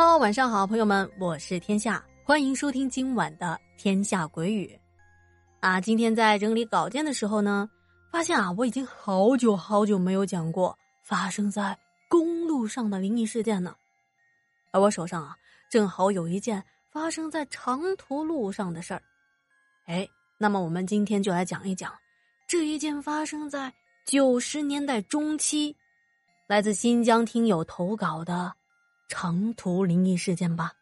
哈喽晚上好，朋友们，我是天下，欢迎收听今晚的《天下鬼语》。啊，今天在整理稿件的时候呢，发现啊，我已经好久好久没有讲过发生在公路上的灵异事件了。而我手上啊，正好有一件发生在长途路上的事儿。哎，那么我们今天就来讲一讲这一件发生在九十年代中期，来自新疆听友投稿的。长途灵异事件吧。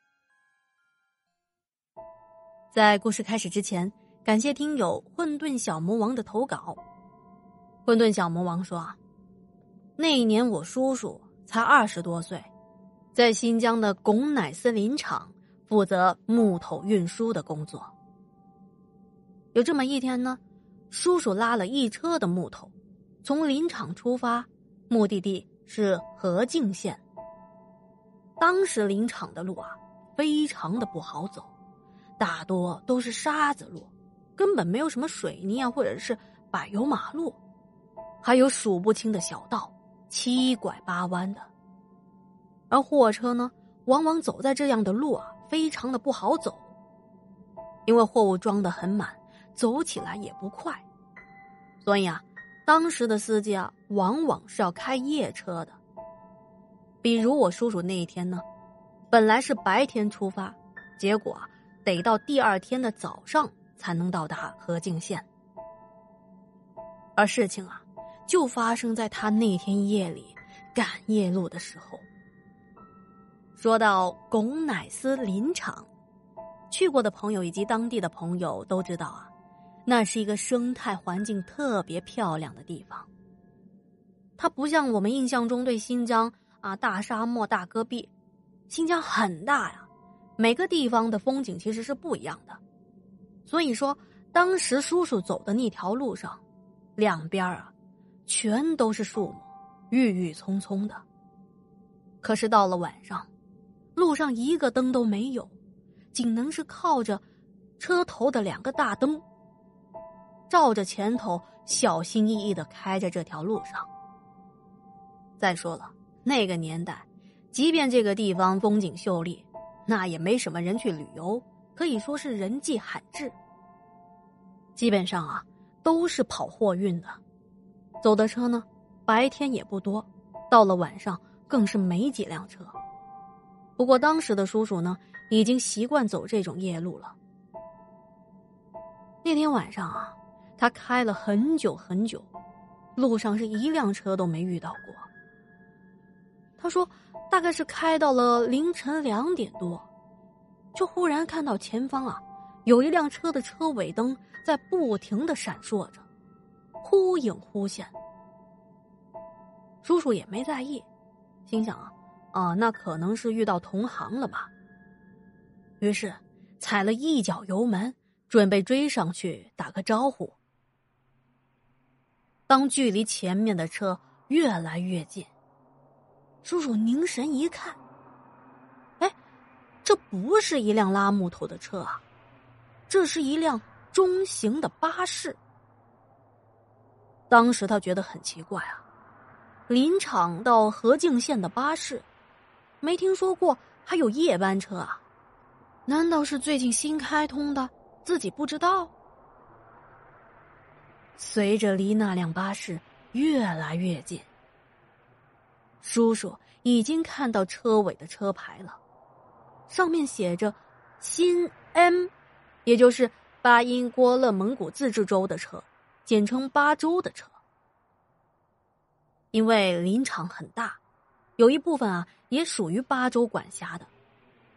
在故事开始之前，感谢听友混沌小魔王的投稿。混沌小魔王说，那一年我叔叔才二十多岁，在新疆的巩乃斯林场负责木头运输的工作。有这么一天呢，叔叔拉了一车的木头，从林场出发，目的地是河静县。当时林场的路啊，非常的不好走，大多都是沙子路，根本没有什么水泥啊，或者是柏油马路，还有数不清的小道，七拐八弯的。而货车呢，往往走在这样的路啊，非常的不好走，因为货物装的很满，走起来也不快，所以啊，当时的司机啊，往往是要开夜车的。比如我叔叔那一天呢，本来是白天出发，结果得到第二天的早上才能到达河静县。而事情啊，就发生在他那天夜里赶夜路的时候。说到巩乃斯林场，去过的朋友以及当地的朋友都知道啊，那是一个生态环境特别漂亮的地方。它不像我们印象中对新疆。啊，大沙漠、大戈壁，新疆很大呀，每个地方的风景其实是不一样的。所以说，当时叔叔走的那条路上，两边啊，全都是树木，郁郁葱葱的。可是到了晚上，路上一个灯都没有，仅能是靠着车头的两个大灯，照着前头，小心翼翼的开着这条路上。再说了。那个年代，即便这个地方风景秀丽，那也没什么人去旅游，可以说是人迹罕至。基本上啊，都是跑货运的，走的车呢，白天也不多，到了晚上更是没几辆车。不过当时的叔叔呢，已经习惯走这种夜路了。那天晚上啊，他开了很久很久，路上是一辆车都没遇到过。他说：“大概是开到了凌晨两点多，就忽然看到前方啊，有一辆车的车尾灯在不停的闪烁着，忽隐忽现。叔叔也没在意，心想啊，啊，那可能是遇到同行了吧。于是踩了一脚油门，准备追上去打个招呼。当距离前面的车越来越近。”叔叔凝神一看，哎，这不是一辆拉木头的车啊，这是一辆中型的巴士。当时他觉得很奇怪啊，林场到河静县的巴士，没听说过还有夜班车啊？难道是最近新开通的，自己不知道？随着离那辆巴士越来越近。叔叔已经看到车尾的车牌了，上面写着“新 M”，也就是巴音郭勒蒙古自治州的车，简称巴州的车。因为林场很大，有一部分啊也属于巴州管辖的，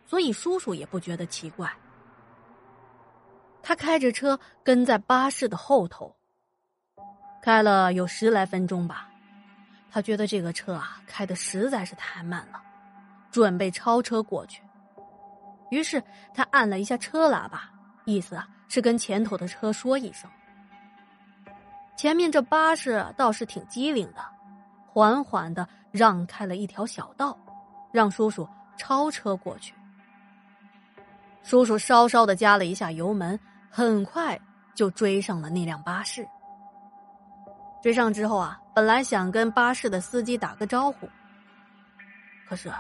所以叔叔也不觉得奇怪。他开着车跟在巴士的后头，开了有十来分钟吧。他觉得这个车啊开的实在是太慢了，准备超车过去。于是他按了一下车喇叭，意思啊是跟前头的车说一声。前面这巴士倒是挺机灵的，缓缓的让开了一条小道，让叔叔超车过去。叔叔稍稍的加了一下油门，很快就追上了那辆巴士。追上之后啊，本来想跟巴士的司机打个招呼，可是，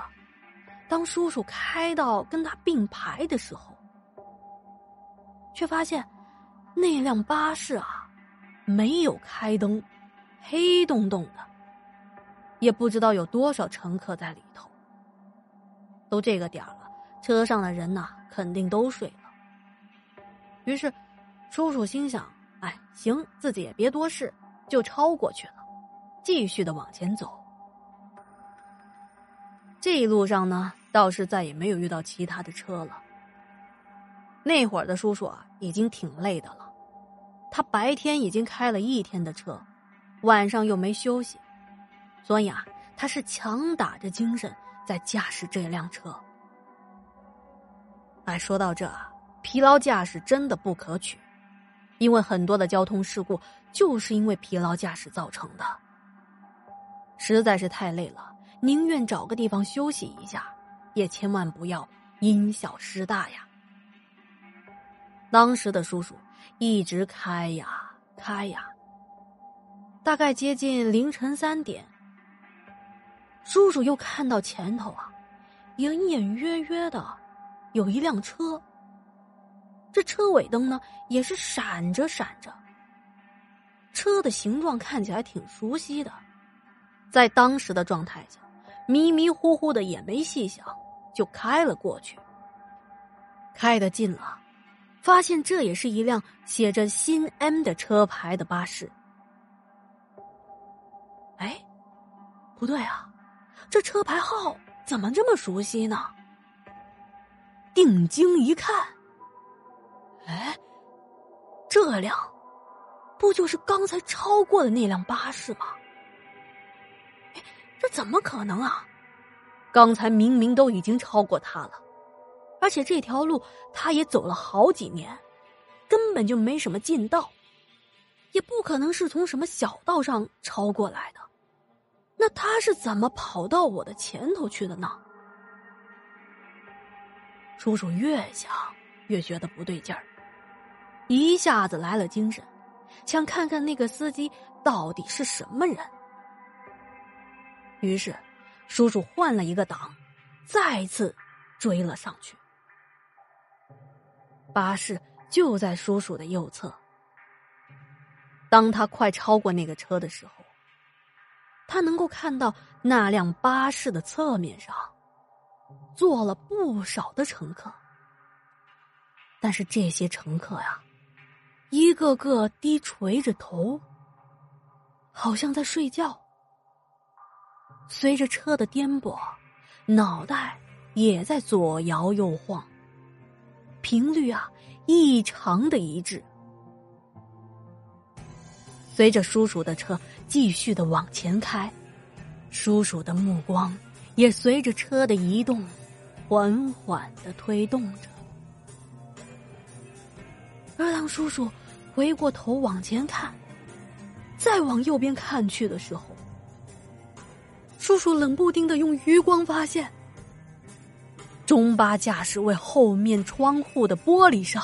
当叔叔开到跟他并排的时候，却发现那辆巴士啊没有开灯，黑洞洞的，也不知道有多少乘客在里头。都这个点了，车上的人呐肯定都睡了。于是，叔叔心想：“哎，行，自己也别多事，就超过去了，继续的往前走。”这一路上呢，倒是再也没有遇到其他的车了。那会儿的叔叔啊，已经挺累的了。他白天已经开了一天的车，晚上又没休息，所以啊，他是强打着精神在驾驶这辆车。哎，说到这，疲劳驾驶真的不可取，因为很多的交通事故就是因为疲劳驾驶造成的。实在是太累了。宁愿找个地方休息一下，也千万不要因小失大呀。当时的叔叔一直开呀开呀，大概接近凌晨三点，叔叔又看到前头啊，隐隐约约的有一辆车。这车尾灯呢也是闪着闪着，车的形状看起来挺熟悉的，在当时的状态下。迷迷糊糊的也没细想，就开了过去。开得近了，发现这也是一辆写着“新 M” 的车牌的巴士。哎，不对啊，这车牌号怎么这么熟悉呢？定睛一看，哎，这辆不就是刚才超过的那辆巴士吗？这怎么可能啊！刚才明明都已经超过他了，而且这条路他也走了好几年，根本就没什么近道，也不可能是从什么小道上超过来的。那他是怎么跑到我的前头去的呢？叔叔越想越觉得不对劲儿，一下子来了精神，想看看那个司机到底是什么人。于是，叔叔换了一个档，再次追了上去。巴士就在叔叔的右侧。当他快超过那个车的时候，他能够看到那辆巴士的侧面上坐了不少的乘客。但是这些乘客呀，一个个低垂着头，好像在睡觉。随着车的颠簸，脑袋也在左摇右晃，频率啊异常的一致。随着叔叔的车继续的往前开，叔叔的目光也随着车的移动，缓缓的推动着。而当叔叔回过头往前看，再往右边看去的时候，叔叔冷不丁的用余光发现，中巴驾驶位后面窗户的玻璃上，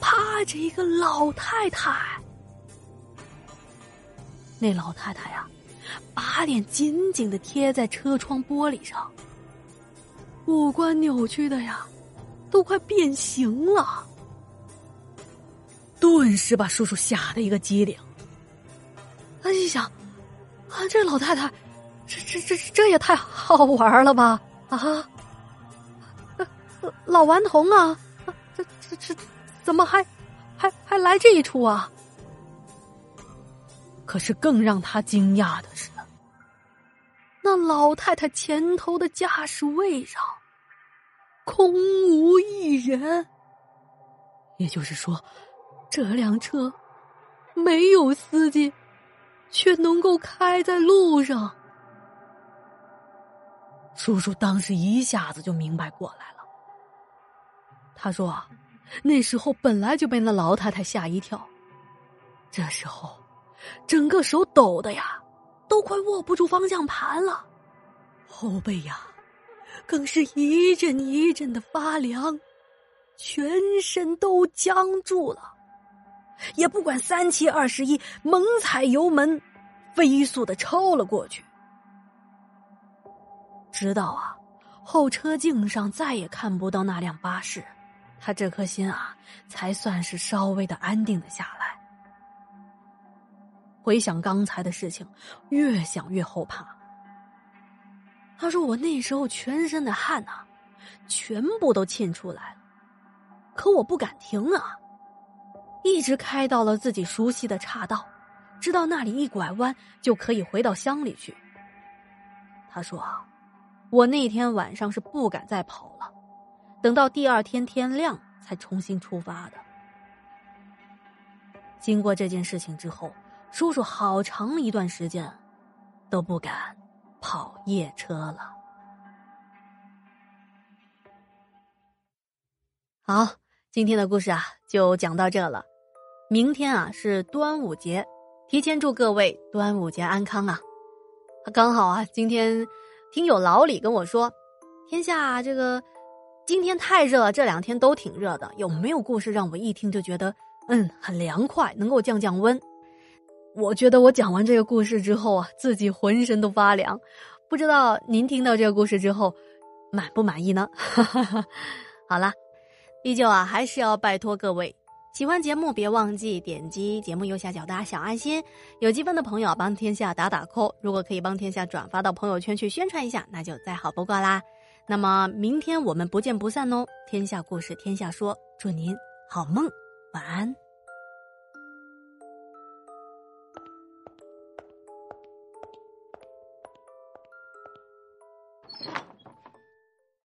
趴着一个老太太。那老太太呀，把脸紧紧的贴在车窗玻璃上，五官扭曲的呀，都快变形了，顿时把叔叔吓得一个机灵。他一想，啊，这老太太。这这这这也太好玩了吧！啊，老顽童啊，这这这怎么还还还来这一出啊？可是更让他惊讶的是，那老太太前头的驾驶位上空无一人，也就是说，这辆车没有司机，却能够开在路上。叔叔当时一下子就明白过来了。他说：“那时候本来就被那老太太吓一跳，这时候整个手抖的呀，都快握不住方向盘了，后背呀，更是一阵一阵的发凉，全身都僵住了，也不管三七二十一，猛踩油门，飞速的超了过去。”直到啊，后车镜上再也看不到那辆巴士，他这颗心啊，才算是稍微的安定了下来。回想刚才的事情，越想越后怕。他说：“我那时候全身的汗呐，全部都沁出来了，可我不敢停啊，一直开到了自己熟悉的岔道，知道那里一拐弯就可以回到乡里去。”他说：“我那天晚上是不敢再跑了，等到第二天天亮才重新出发的。”经过这件事情之后，叔叔好长一段时间都不敢。跑夜车了。好，今天的故事啊就讲到这了。明天啊是端午节，提前祝各位端午节安康啊！刚好啊，今天听友老李跟我说，天下这个今天太热了，这两天都挺热的。有没有故事让我一听就觉得嗯很凉快，能够降降温？我觉得我讲完这个故事之后啊，自己浑身都发凉。不知道您听到这个故事之后，满不满意呢？好了，依旧啊，还是要拜托各位，喜欢节目别忘记点击节目右下角的小爱心。有积分的朋友帮天下打打扣如果可以帮天下转发到朋友圈去宣传一下，那就再好不过啦。那么明天我们不见不散哦！天下故事天下说，祝您好梦，晚安。